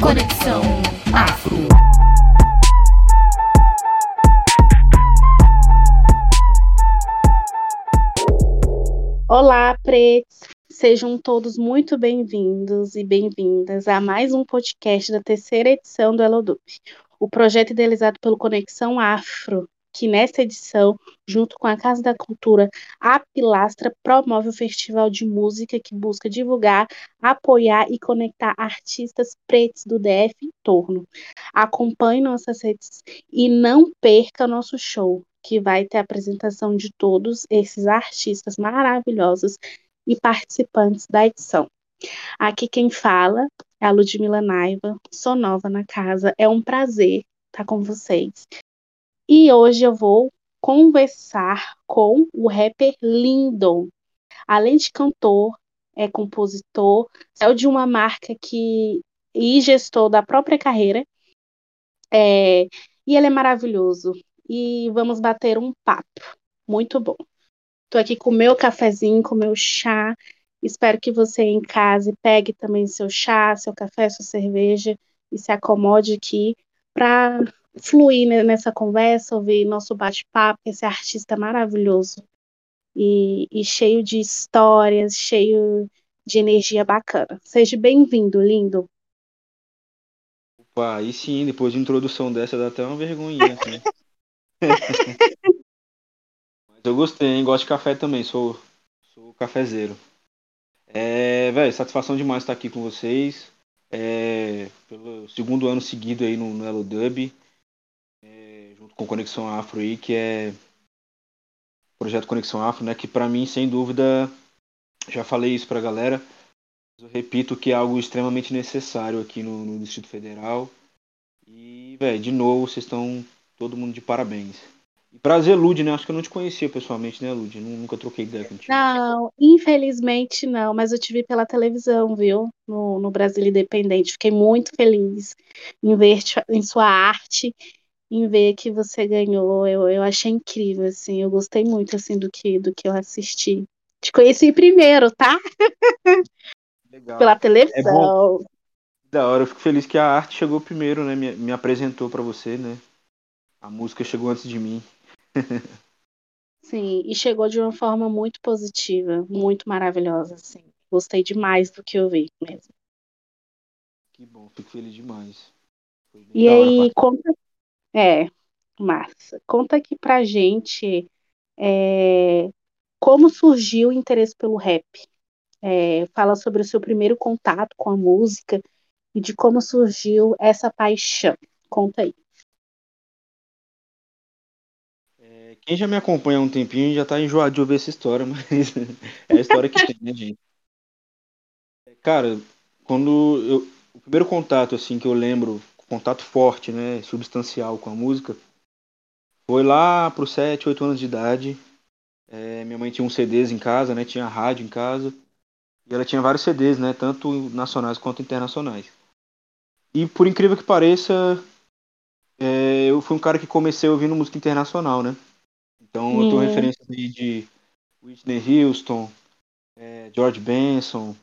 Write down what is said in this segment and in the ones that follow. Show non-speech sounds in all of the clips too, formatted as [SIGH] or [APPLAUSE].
Conexão Afro. Olá, pretos! Sejam todos muito bem-vindos e bem-vindas a mais um podcast da terceira edição do Elodub, o projeto idealizado pelo Conexão Afro, que nesta edição, junto com a Casa da Cultura, a Pilastra promove o festival de música que busca divulgar, apoiar e conectar artistas pretos do DF em torno. Acompanhe nossas redes e não perca nosso show, que vai ter a apresentação de todos esses artistas maravilhosos e participantes da edição. Aqui quem fala é a Ludmila Naiva, sou nova na casa, é um prazer estar com vocês. E hoje eu vou conversar com o rapper Lindon. Além de cantor, é compositor, é de uma marca que e gestor da própria carreira. É, e ele é maravilhoso. E vamos bater um papo. Muito bom. Estou aqui com o meu cafezinho, com o meu chá. Espero que você em casa pegue também seu chá, seu café, sua cerveja e se acomode aqui para fluir nessa conversa, ouvir nosso bate-papo, esse artista maravilhoso e, e, cheio de histórias, cheio de energia bacana. Seja bem-vindo, lindo. Opa, aí sim, depois de introdução dessa dá até uma vergonhinha. Assim. [LAUGHS] Mas eu gostei, hein? Gosto de café também, sou, sou cafezeiro. É, velho, satisfação demais estar aqui com vocês. É, pelo segundo ano seguido aí no, no Elo Dub com Conexão Afro aí, que é projeto Conexão Afro, né, que para mim, sem dúvida, já falei isso pra galera, eu repito que é algo extremamente necessário aqui no, no Distrito Federal. E, velho, de novo, vocês estão todo mundo de parabéns. E prazer, Lud, né? Acho que eu não te conhecia pessoalmente, né, Lud? Nunca troquei ideia contigo. Não, infelizmente não, mas eu te vi pela televisão, viu? No, no Brasil Independente. Fiquei muito feliz em ver em sua arte em ver que você ganhou. Eu, eu achei incrível, assim. Eu gostei muito, assim, do que, do que eu assisti. Te conheci primeiro, tá? Legal. Pela televisão. É da hora, eu fico feliz que a arte chegou primeiro, né? Me, me apresentou para você, né? A música chegou antes de mim. Sim, e chegou de uma forma muito positiva, muito maravilhosa, assim. Gostei demais do que eu vi mesmo. Que bom, fico feliz demais. E aí, conta, é, massa. Conta aqui pra gente é, como surgiu o interesse pelo rap. É, fala sobre o seu primeiro contato com a música e de como surgiu essa paixão. Conta aí. É, quem já me acompanha há um tempinho já tá enjoado de ouvir essa história, [LAUGHS] mas é a história que tem, né, gente? Cara, quando eu, o primeiro contato assim que eu lembro contato forte, né, substancial com a música, foi lá para os 7, 8 anos de idade. É, minha mãe tinha uns CDs em casa, né, tinha rádio em casa. E ela tinha vários CDs, né, tanto nacionais quanto internacionais. E por incrível que pareça, é, eu fui um cara que comecei ouvindo música internacional, né? Então eu tenho referências aí de Whitney Houston, é, George Benson,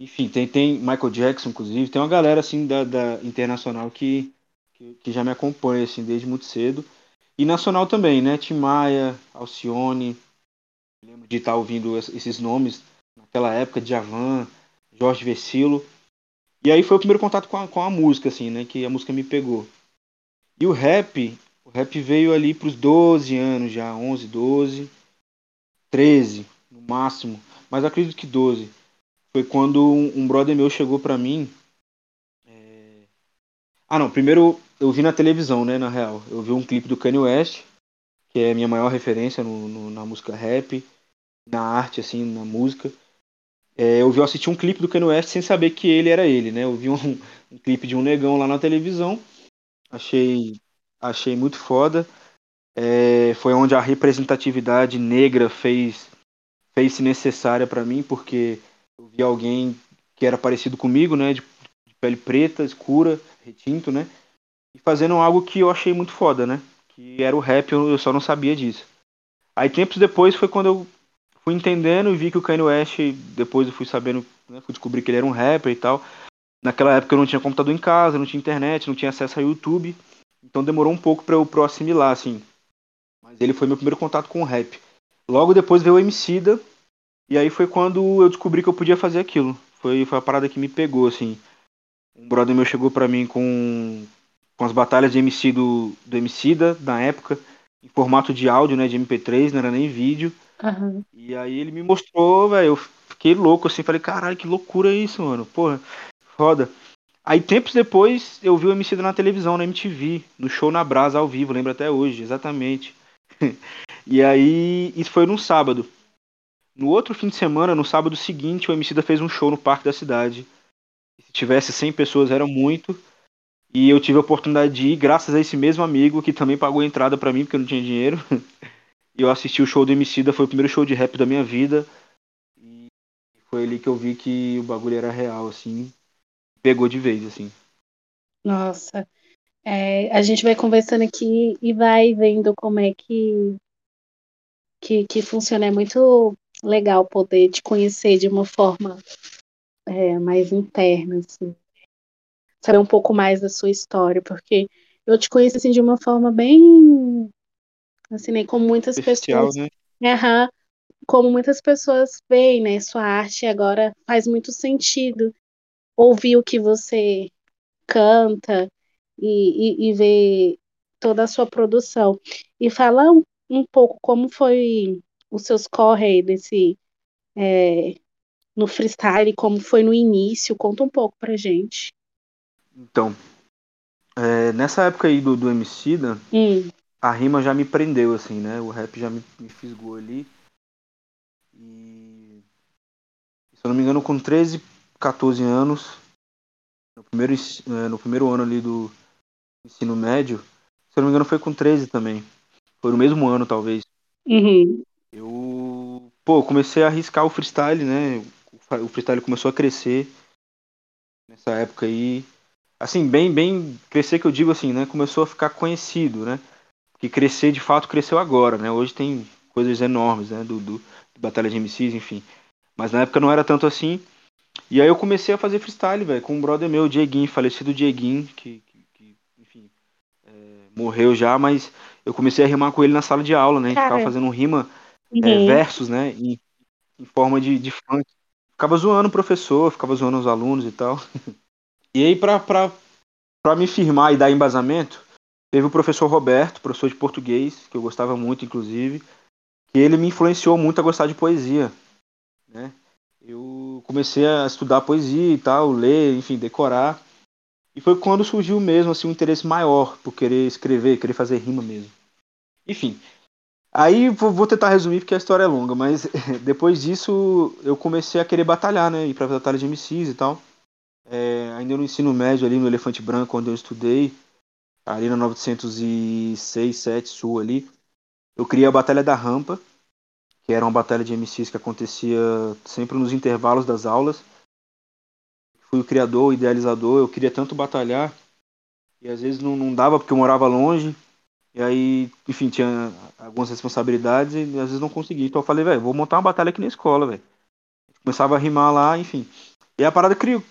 enfim, tem, tem Michael Jackson, inclusive, tem uma galera assim da, da internacional que, que, que, já me acompanha assim desde muito cedo. E nacional também, né? Tim Maia, Alcione. Lembro de estar ouvindo esses nomes naquela época, Djavan, Jorge Versilo. E aí foi o primeiro contato com a, com a música, assim, né? Que a música me pegou. E o rap, o rap veio ali para os 12 anos já, 11, 12, 13 no máximo, mas acredito que 12 foi quando um, brother meu chegou pra mim. É... Ah, não. Primeiro eu vi na televisão, né? Na real. Eu vi um clipe do Kanye West, que é a minha maior referência no, no, na música rap, na arte, assim, na música. É, eu vi assistir um clipe do Kanye West sem saber que ele era ele, né? Eu vi um, [LAUGHS] um clipe de um negão lá na televisão. Achei, achei muito foda. É, foi onde a representatividade negra fez fez-se necessária para mim, porque eu vi alguém que era parecido comigo, né, de, de pele preta, escura, retinto, né, e fazendo algo que eu achei muito foda, né, que era o rap, eu, só não sabia disso. Aí tempos depois foi quando eu fui entendendo e vi que o Kanye West, depois eu fui sabendo, né, fui descobrir que ele era um rapper e tal. naquela época eu não tinha computador em casa, não tinha internet, não tinha acesso a YouTube. Então demorou um pouco para eu, eu assimilar, assim. Mas ele foi meu primeiro contato com o rap. Logo depois veio o Emicida, e aí foi quando eu descobri que eu podia fazer aquilo. Foi, foi a parada que me pegou, assim. Um brother meu chegou para mim com, com as batalhas de MC do, do Emicida, na época, em formato de áudio, né, de MP3, não era nem vídeo. Uhum. E aí ele me mostrou, velho, eu fiquei louco, assim, falei, caralho, que loucura isso, mano, porra, foda. Aí tempos depois eu vi o Emicida na televisão, na MTV, no show na Brasa ao vivo, lembro até hoje, exatamente. [LAUGHS] e aí, isso foi num sábado. No outro fim de semana, no sábado seguinte, o Emicida fez um show no parque da cidade. Se tivesse 100 pessoas era muito. E eu tive a oportunidade de ir graças a esse mesmo amigo que também pagou a entrada para mim porque eu não tinha dinheiro. [LAUGHS] E eu assisti o show do Emicida, foi o primeiro show de rap da minha vida. E foi ali que eu vi que o bagulho era real, assim. Pegou de vez, assim. Nossa. É, a gente vai conversando aqui e vai vendo como é que, que, que funciona. É muito legal poder te conhecer de uma forma é, mais interna, assim. Saber um pouco mais da sua história, porque eu te conheço assim de uma forma bem assim, né, como muitas Especial, pessoas, né? Aham. como muitas pessoas veem, né, sua arte agora faz muito sentido ouvir o que você canta e, e, e ver toda a sua produção. E fala um, um pouco como foi os seus corre aí desse é, no freestyle, como foi no início, conta um pouco pra gente. Então, é, nessa época aí do, do Emicida, Hum, a rima já me prendeu, assim, né? O rap já me, me fisgou ali. E. Se eu não me engano, com 13, 14 anos, no primeiro, eh, no primeiro ano ali do ensino médio, se eu não me engano, foi com 13 também. Foi no mesmo ano, talvez. uhum, Eu, pô, comecei a arriscar o freestyle, né? O freestyle começou a crescer nessa época aí. Assim, bem, bem, crescer que eu digo assim, né? Começou a ficar conhecido, né? Que crescer de fato cresceu agora, né? Hoje tem coisas enormes, né? Do, do, Batalha de MCs, enfim. Mas na época não era tanto assim. E aí eu comecei a fazer freestyle, velho, com um brother meu, o Dieguinho, falecido Dieguinho, que, que, que, enfim, é, morreu já, mas eu comecei a rimar com ele na sala de aula, né? A gente ficava fazendo rima é, uhum. versos, né? Em, em forma de, de funk. Ficava zoando o professor, ficava zoando os alunos e tal. [LAUGHS] E aí, pra, pra, pra me firmar e dar embasamento, teve o professor Roberto, professor de português, que eu gostava muito, inclusive, que ele me influenciou muito a gostar de poesia, né? Eu comecei a estudar poesia e tal, ler, enfim, decorar. E foi quando surgiu mesmo, assim, um interesse maior por querer escrever, querer fazer rima mesmo. Enfim, Aí vou vou tentar resumir porque a história é longa, mas [LAUGHS] depois disso eu comecei a querer batalhar, né? Ir pra batalha de MCs e tal. É, ainda no ensino médio ali no Elefante Branco, onde eu estudei, ali na 906, 7 Sul ali, eu criei a Batalha da Rampa, que era uma batalha de MCs que acontecia sempre nos intervalos das aulas. Fui o criador, o idealizador, eu queria tanto batalhar, e às vezes não, não dava porque eu morava longe, e aí, enfim, tinha algumas responsabilidades e às vezes não conseguia. Então eu falei, velho, vou montar uma batalha aqui na escola, velho. Começava a rimar lá, enfim. E a parada criou,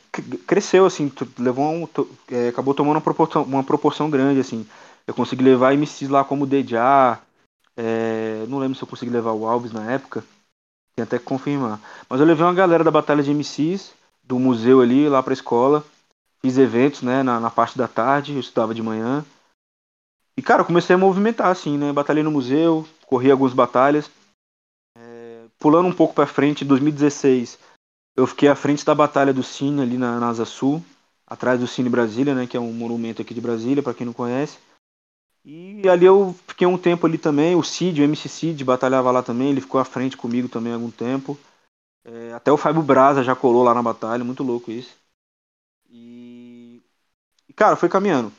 cresceu, assim, levou um, é, acabou tomando uma proporção, uma proporção grande, assim. Eu consegui levar MCs lá como o Dejá, é, não lembro se eu consegui levar o Alves na época, tem até que confirmar. Mas eu levei uma galera da batalha de MCs, do museu ali, lá pra escola. Fiz eventos, né, na, na parte da tarde, eu estudava de manhã. E, cara, comecei a movimentar, assim, né? Batalhei no museu, corri algumas batalhas. É, pulando um pouco pra frente, em 2016, eu fiquei à frente da Batalha do Cine, ali na, na Asa Sul, atrás do Cine Brasília, né? Que é um monumento aqui de Brasília, pra quem não conhece. E ali eu fiquei um tempo ali também, o Cid, o MC Cid, batalhava lá também, ele ficou à frente comigo também algum tempo. É, até o Fábio Braza já colou lá na batalha, muito louco isso. E, e, cara, foi caminhando.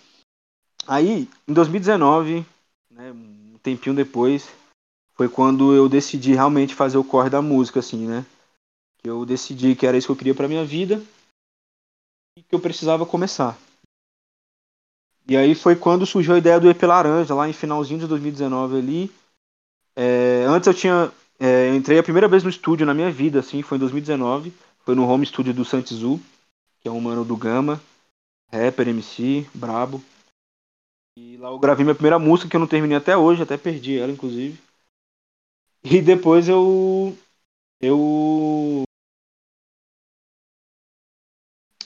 Aí, em 2019, né, um tempinho depois, foi quando eu decidi realmente fazer o corre da música, assim, né? Eu decidi que era isso que eu queria pra minha vida e que eu precisava começar. E aí foi quando surgiu a ideia do EP Laranja, lá em finalzinho de 2019 ali. É, antes eu tinha. é, eu entrei a primeira vez no estúdio na minha vida, assim, foi em 2019. Foi no home studio do Santizu. que é um mano do Gama, rapper, MC, brabo. E lá eu gravei minha primeira música, que eu não terminei até hoje, até perdi ela, inclusive. E depois eu. Eu.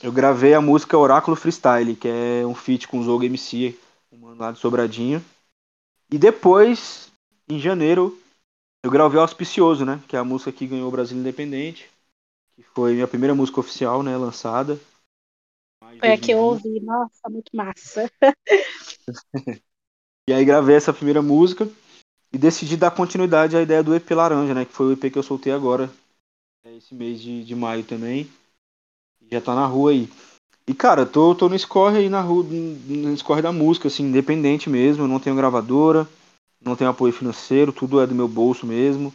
Eu gravei a música Oráculo Freestyle, que é um feat com o Zogo MC, um mano lá de Sobradinho. E depois, em janeiro, eu gravei Auspicioso, né? Que é a música que ganhou o Brasil Independente. Que foi minha primeira música oficial, né? Lançada. Foi a que eu ouvi, nossa, muito massa. [LAUGHS] e aí gravei essa primeira música e decidi dar continuidade à ideia do EP Laranja, né? Que foi o EP que eu soltei agora, é, esse mês de, de maio também. Já tá na rua aí. E cara, tô, tô no score aí na rua, no score da música, assim, independente mesmo, não tenho gravadora não tenho apoio financeiro, tudo é do meu bolso mesmo.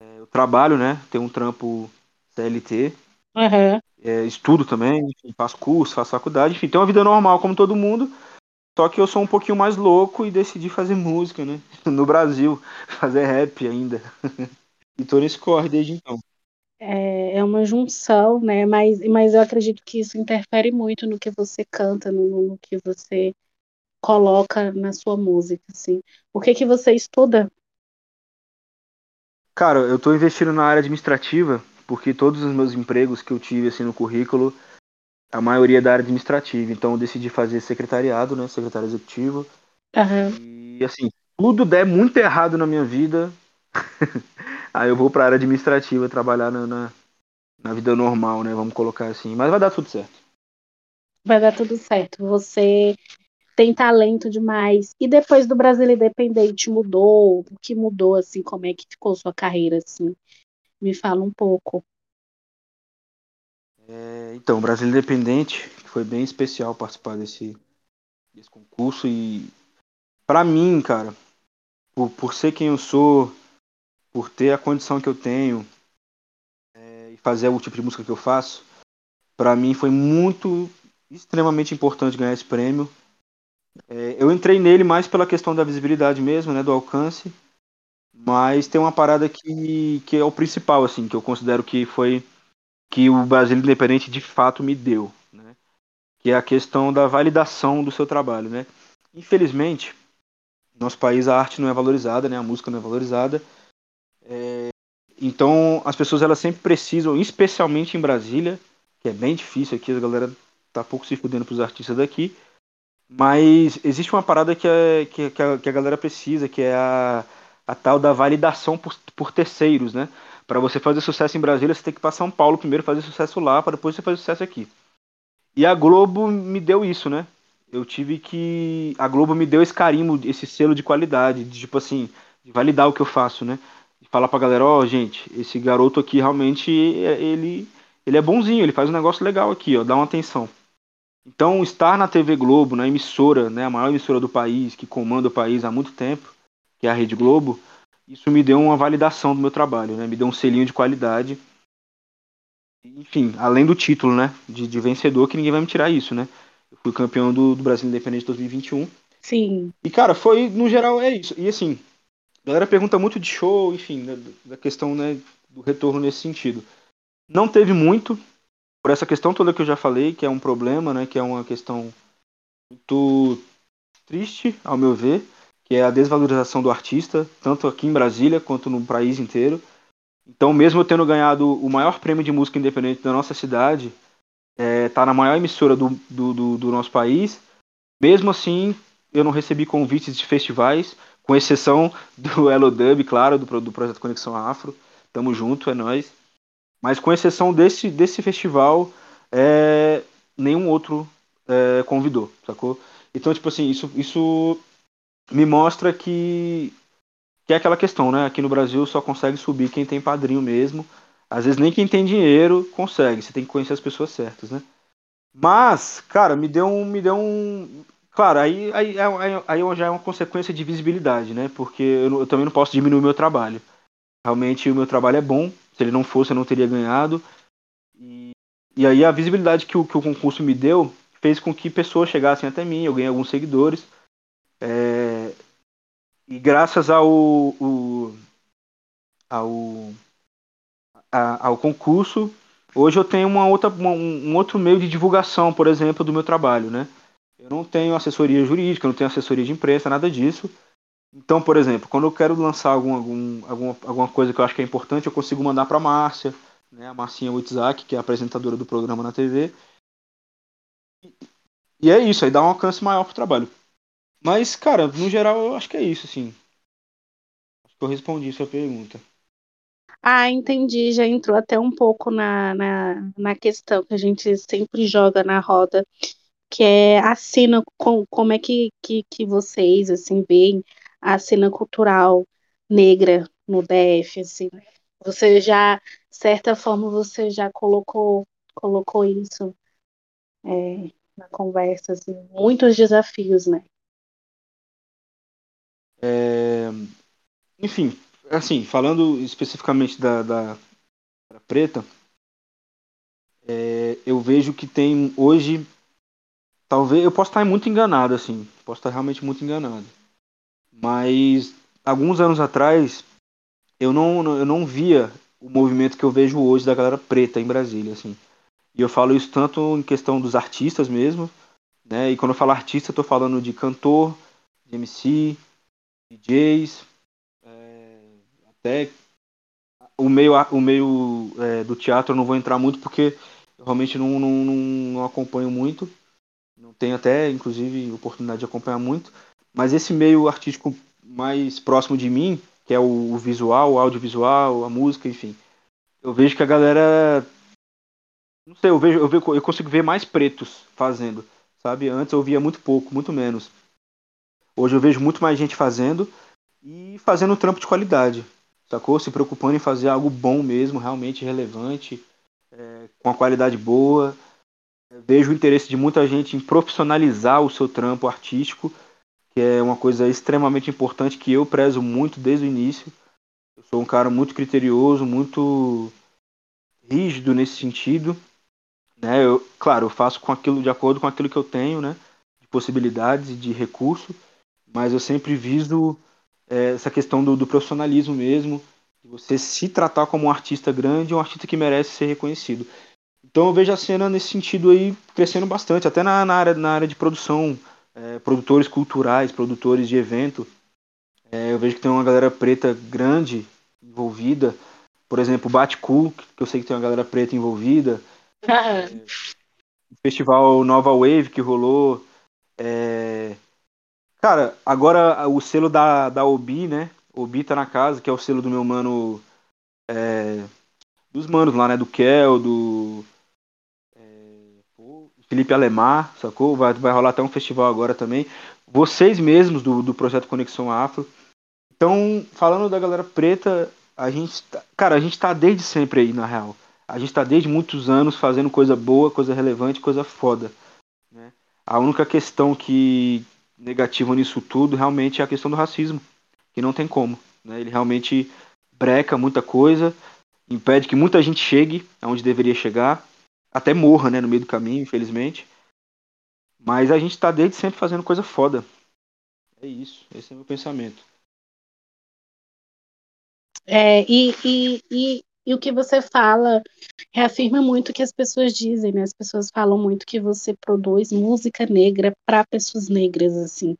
É, eu trabalho, né? Tenho um trampo CLT. Uhum. É, estudo também, enfim, faço curso, faço faculdade, enfim, tenho uma vida normal como todo mundo. Só que eu sou um pouquinho mais louco e decidi fazer música, né? [LAUGHS] No Brasil, fazer rap ainda. [LAUGHS] e tô nesse corre desde então. É, é uma junção, né? Mas, mas eu acredito que isso interfere muito no que você canta, no, no que você coloca na sua música, assim. O que que você estuda? Cara, eu estou investindo na área administrativa, porque todos os meus empregos que eu tive assim no currículo, a maioria é da área administrativa. Então eu decidi fazer secretariado, né, secretário executivo. Uhum. E assim, tudo der muito errado na minha vida, [LAUGHS] aí eu vou para a área administrativa trabalhar na, na, na vida normal, né, vamos colocar assim. Mas vai dar tudo certo. Vai dar tudo certo. Você tem talento demais. E depois do Brasil Independente mudou? O que mudou, assim? Como é que ficou sua carreira, assim? Me fala um pouco. É, então, Brasil Independente foi bem especial participar desse, desse concurso e para mim, cara, por, por ser quem eu sou, por ter a condição que eu tenho é, e fazer o tipo de música que eu faço, para mim foi muito extremamente importante ganhar esse prêmio é, eu entrei nele mais pela questão da visibilidade mesmo, né, do alcance, mas tem uma parada que, que é o principal, assim, que eu considero que foi que o Brasil Independente de fato me deu, né, que é a questão da validação do seu trabalho, né. Infelizmente, no nosso país a arte não é valorizada, né, a música não é valorizada, é, então as pessoas elas sempre precisam, especialmente em Brasília, que é bem difícil aqui, a galera tá pouco se fudendo pros artistas daqui, mas existe uma parada que, é, que, que, a, que a galera precisa, que é a, a tal da validação por, por terceiros, né? Para você fazer sucesso em Brasília, você tem que ir para São Paulo primeiro, fazer sucesso lá, para depois você fazer sucesso aqui. E a Globo me deu isso, né? Eu tive que. A Globo me deu esse carimbo, esse selo de qualidade, de tipo assim, de validar o que eu faço, né? De falar pra galera: ó, oh, gente, esse garoto aqui realmente, ele, ele é bonzinho, ele faz um negócio legal aqui, ó, dá uma atenção. Então, estar na TV Globo, na emissora, né, a maior emissora do país, que comanda o país há muito tempo, que é a Rede Globo, isso me deu uma validação do meu trabalho, né, me deu um selinho de qualidade. Enfim, além do título, né, de, de vencedor, que ninguém vai me tirar isso, né. Eu fui campeão do, do Brasil Independente 2021. Sim. E, cara, foi, no geral, é isso. E, assim, a galera pergunta muito de show, enfim, da, da questão, né, do retorno nesse sentido. Não teve muito, por essa questão toda que eu já falei, que é um problema, né, que é uma questão muito triste, ao meu ver, que é a desvalorização do artista, tanto aqui em Brasília quanto no país inteiro. Então, mesmo eu tendo ganhado o maior prêmio de música independente da nossa cidade, é, tá na maior emissora do, do, do, do nosso país, mesmo assim, eu não recebi convites de festivais, com exceção [LAUGHS] do Elo Dub, claro, do, do projeto Conexão Afro. Tamo junto, é nós. Mas com exceção desse, desse festival, é, nenhum outro é, convidou, sacou? Então, tipo assim, isso, isso me mostra que, que é aquela questão, né? Aqui no Brasil só consegue subir quem tem padrinho mesmo. Às vezes nem quem tem dinheiro consegue, você tem que conhecer as pessoas certas, né? Mas, cara, me deu um. Me deu um claro, aí, aí, aí, aí já é uma consequência de visibilidade, né? Porque eu, eu também não posso diminuir o meu trabalho. Realmente o meu trabalho é bom, se ele não fosse, eu não teria ganhado. E, e aí a visibilidade que o, que o concurso me deu fez com que pessoas chegassem até mim, eu ganhei alguns seguidores. É, e graças ao, o, ao, a, ao concurso, Hoje eu tenho uma outra, uma, um outro meio de divulgação, por exemplo, do meu trabalho, né? Eu não tenho assessoria jurídica, não tenho assessoria de imprensa, nada disso. Então, por exemplo, quando eu quero lançar algum, algum, alguma, alguma coisa que eu acho que é importante, eu consigo mandar para a Márcia, né, a Marcinha Witzak, que é apresentadora do programa na TV. E é isso, aí dá um alcance maior pro trabalho. Mas, cara, no geral, eu acho que é isso, assim. Acho que eu respondi sua pergunta. Ah, entendi. Já entrou até um pouco na, na, na questão que a gente sempre joga na roda, que é a cena, com, como é que, que, que vocês, assim, veem a cena cultural negra no DF, assim. Você já, certa forma, você já colocou, colocou isso é, na conversa, assim, muitos desafios, né? É, enfim, assim, falando especificamente da, da, da preta, é, eu vejo que tem hoje, talvez, eu posso estar muito enganado, assim, posso estar realmente muito enganado, mas alguns anos atrás eu não, eu não via o movimento que eu vejo hoje da galera preta em Brasília, assim. E eu falo isso tanto em questão dos artistas mesmo, né? E quando eu falo artista, eu tô falando de cantor, de MC, DJs, é, até o meio, o meio é, do teatro eu não vou entrar muito porque realmente não, não, não, não acompanho muito. Não tenho até, inclusive, oportunidade de acompanhar muito. Mas esse meio artístico mais próximo de mim, que é o, o visual, o audiovisual, a música, enfim. Eu vejo que a galera. Não sei, eu vejo, eu, vejo, eu consigo ver mais pretos fazendo, sabe? Antes eu via muito pouco, muito menos. Hoje eu vejo muito mais gente fazendo e fazendo um trampo de qualidade, sacou? Se preocupando em fazer algo bom mesmo, realmente relevante, é, com a qualidade boa. Vejo o interesse de muita gente em profissionalizar o seu trampo artístico, que é uma coisa extremamente importante que eu prezo muito desde o início. Eu sou um cara muito criterioso, muito rígido nesse sentido. Né? Eu, claro, eu faço com aquilo de acordo com aquilo que eu tenho, né? De possibilidades e de recurso mas eu sempre viso é, essa questão do, do, profissionalismo mesmo, de você se tratar como um artista grande, um artista que merece ser reconhecido. Então eu vejo a cena nesse sentido aí crescendo bastante, até na, na área, na área de produção, é, produtores culturais, produtores de evento. É, eu vejo que tem uma galera preta grande envolvida. Por exemplo, o que eu sei que tem uma galera preta envolvida. [LAUGHS] É, o festival Nova Wave que rolou. É, Cara, agora o selo da, da Obi, né? Obi tá na casa, que é o selo do meu mano. É, dos manos lá, né? Do Kel, do. É, Felipe Alemar, sacou? Vai, vai rolar até um festival agora também. Vocês mesmos do, do projeto Conexão Afro. Então, falando da galera preta, a gente. Tá, cara, a gente tá desde sempre aí, na real. A gente tá desde muitos anos fazendo coisa boa, coisa relevante, coisa foda. Né? A única questão que, negativo nisso tudo realmente é a questão do racismo, que não tem como. Né? Ele realmente breca muita coisa, impede que muita gente chegue aonde deveria chegar, até morra né, no meio do caminho, infelizmente. Mas a gente está desde sempre fazendo coisa foda. É isso, esse é meu pensamento. É, e, e, e, e o que você fala reafirma muito o que as pessoas dizem, né? As pessoas falam muito que você produz música negra para pessoas negras, assim.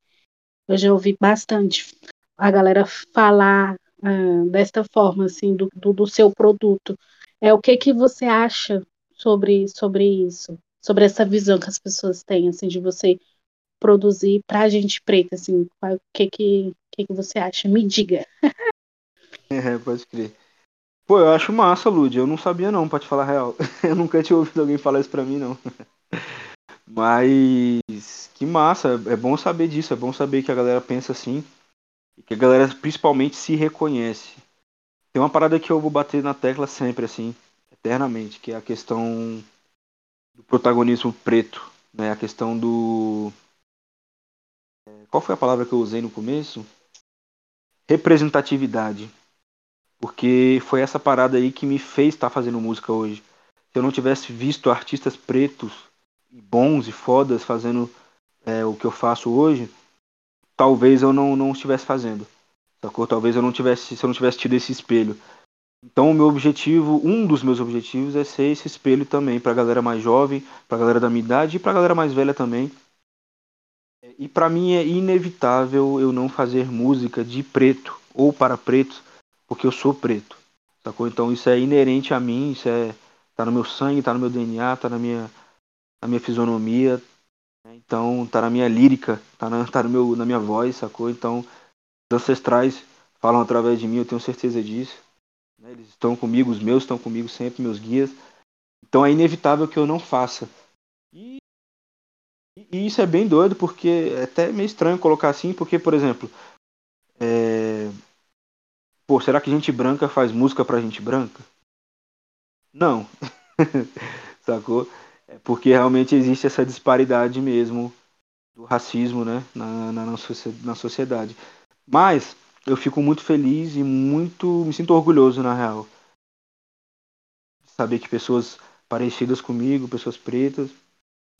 Eu já ouvi bastante a galera falar uh, desta forma, assim, do, do, do, seu produto. É o que que você acha sobre sobre isso, sobre essa visão que as pessoas têm, assim, de você produzir para gente preta, assim, o que que, que que você acha? Me diga. [LAUGHS] É, pode crer. Pô, eu acho massa, Lud. Eu não sabia não, pra te falar a real. [LAUGHS] Eu nunca tinha ouvido alguém falar isso pra mim, não. [LAUGHS] Mas que massa, é bom saber disso, é bom saber que a galera pensa assim. E que a galera principalmente se reconhece. Tem uma parada que eu vou bater na tecla sempre, assim, eternamente, que é a questão do protagonismo preto, né? A questão do. Qual foi a palavra que eu usei no começo? Representatividade. Porque foi essa parada aí que me fez estar tá fazendo música hoje. Se eu não tivesse visto artistas pretos, bons e fodas fazendo é, o que eu faço hoje, talvez eu não, não estivesse fazendo. Sacou? Talvez eu não tivesse, se eu não tivesse tido esse espelho. Então, o meu objetivo, um dos meus objetivos é ser esse espelho também para a galera mais jovem, para a galera da minha idade e para a galera mais velha também. E para mim é inevitável eu não fazer música de preto ou para pretos, porque eu sou preto. Sacou? Então isso é inerente a mim, isso é tá no meu sangue, tá no meu DNA, tá na minha na minha fisionomia, então tá na minha lírica, tá, na, [LAUGHS] tá no meu, na minha voz, sacou? Então os ancestrais falam através de mim, eu tenho certeza disso. Né? Eles estão comigo, os meus estão comigo sempre, meus guias. Então é inevitável que eu não faça. E, e isso é bem doido, porque é até meio estranho colocar assim, porque, por exemplo. Pô, será que gente branca faz música pra gente branca? Não. [LAUGHS] Sacou? É porque realmente existe essa disparidade mesmo do racismo né, na, na, na sociedade. Mas eu fico muito feliz e muito. me sinto orgulhoso, na real. Saber que pessoas parecidas comigo, pessoas pretas,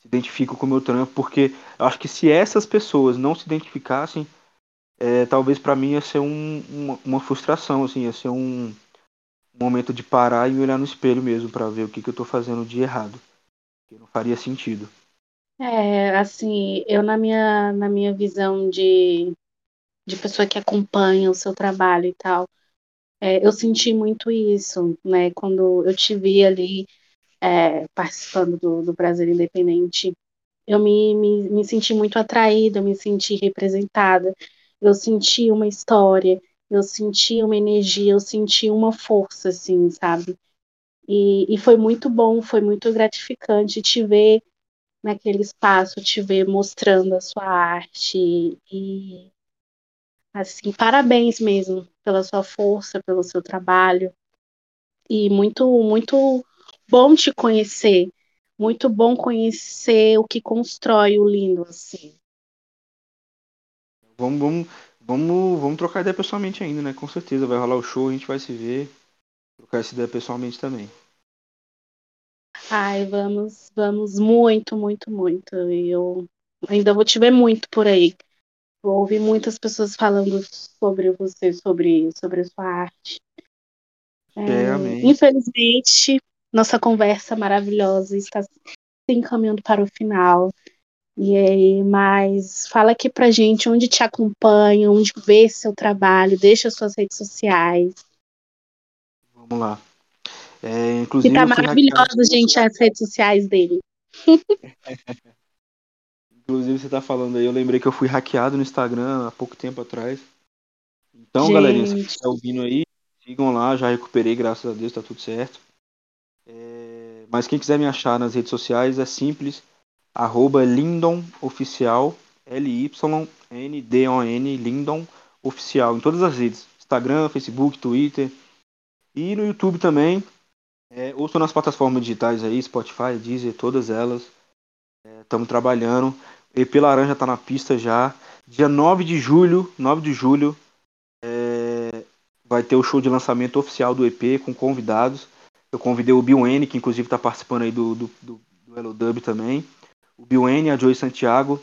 se identificam com o meu trampo, porque eu acho que se essas pessoas não se identificassem, é, talvez para mim ia ser um, uma, uma, frustração, assim, ia ser um, um, momento de parar e olhar no espelho mesmo para ver o que, que eu tô fazendo de errado que não faria sentido. É, assim, eu na minha, na minha visão de, de pessoa que acompanha o seu trabalho e tal, é, eu senti muito isso, né? Quando eu te vi ali é, participando do, do Brasil Independente, eu me, me, me senti muito atraída, eu me senti representada, eu senti uma história, eu senti uma energia, eu senti uma força, assim, sabe? E, e foi muito bom, foi muito gratificante te ver naquele espaço, te ver mostrando a sua arte. E, assim, parabéns mesmo pela sua força, pelo seu trabalho. E muito, muito bom te conhecer. Muito bom conhecer o que constrói o lindo, assim. Vamos, vamos, vamos, vamos trocar ideia pessoalmente ainda, né? Com certeza vai rolar o show, a gente vai se ver trocar essa ideia pessoalmente também. Ai, vamos, vamos muito, muito, muito. E eu ainda vou te ver muito por aí. Vou ouvir muitas pessoas falando sobre você, sobre, sobre a sua arte. É, é, infelizmente, nossa conversa maravilhosa está se encaminhando para o final. E aí, mas fala aqui pra gente onde te acompanha, onde vê seu trabalho, deixa suas redes sociais. Vamos lá. É, inclusive, que tá maravilhoso, gente, as redes sociais dele. [LAUGHS] inclusive, você tá falando aí, eu lembrei que eu fui hackeado no Instagram há pouco tempo atrás. Então, gente. galerinha, se você tá ouvindo aí, sigam lá, já recuperei, graças a Deus, tá tudo certo. É, mas quem quiser me achar nas redes sociais é simples, arroba Lindon Oficial, L-Y-N-D-O-N, Lindon Oficial, em todas as redes. Instagram, Facebook, Twitter, e no YouTube também. É, ouçam nas plataformas digitais aí, Spotify, Deezer, todas elas. Estamos é, trabalhando. EP Laranja está na pista já. Dia 9 de julho, 9 de julho, é, vai ter o show de lançamento oficial do EP com convidados. Eu convidei o Bill N, que inclusive está participando aí do, do, do, do Hello Dub também. O Bill N, a Joey Santiago.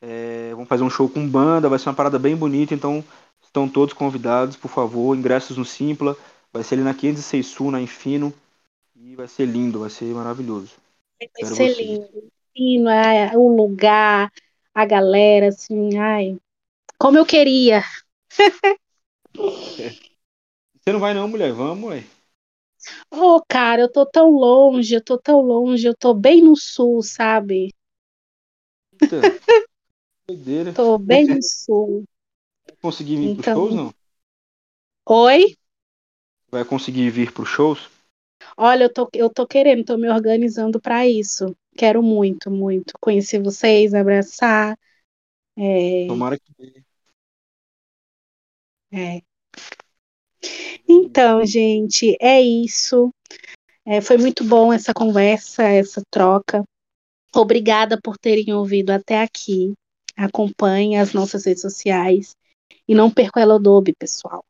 É, vamos fazer um show com banda, vai ser uma parada bem bonita, então estão todos convidados, por favor. Ingressos no Simpla. Vai ser ali na 506 Sul, na Infino. E vai ser lindo, vai ser maravilhoso. Vai ser vocês. lindo. Infino, é, o lugar, a galera, assim, ai. Como eu queria. [LAUGHS] Você não vai não, mulher? Vamos, ué. Ô, oh, cara, eu tô tão longe, eu tô tão longe, eu tô bem no sul, sabe? Eita. [LAUGHS] Doideira. Tô bem no sul. Consegui vir então... pros shows, não? Oi? Vai conseguir vir para os shows? Olha, eu tô, eu tô querendo, tô me organizando para isso. Quero muito, muito conhecer vocês, abraçar. É... Tomara que. É. Então, gente, é isso. É, foi muito bom essa conversa, essa troca. Obrigada por terem ouvido até aqui. Acompanhe as nossas redes sociais. E não perca o Elodobe, pessoal.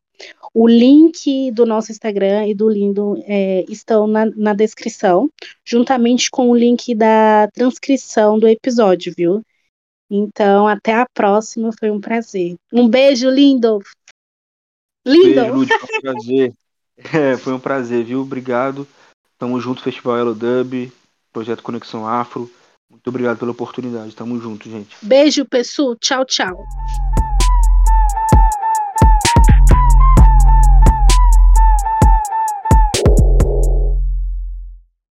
O link do nosso Instagram e do Lindo é, estão na, na descrição, juntamente com o link da transcrição do episódio, viu? Então, até a próxima, foi um prazer. Um beijo, lindo! Lindo! Beijo, Lúcio, foi um prazer. [LAUGHS] É, foi um prazer, viu? Obrigado. Tamo junto, Festival Elo Dub, Projeto Conexão Afro. Muito obrigado pela oportunidade. Tamo junto, gente. Beijo, pessoal. Tchau, tchau.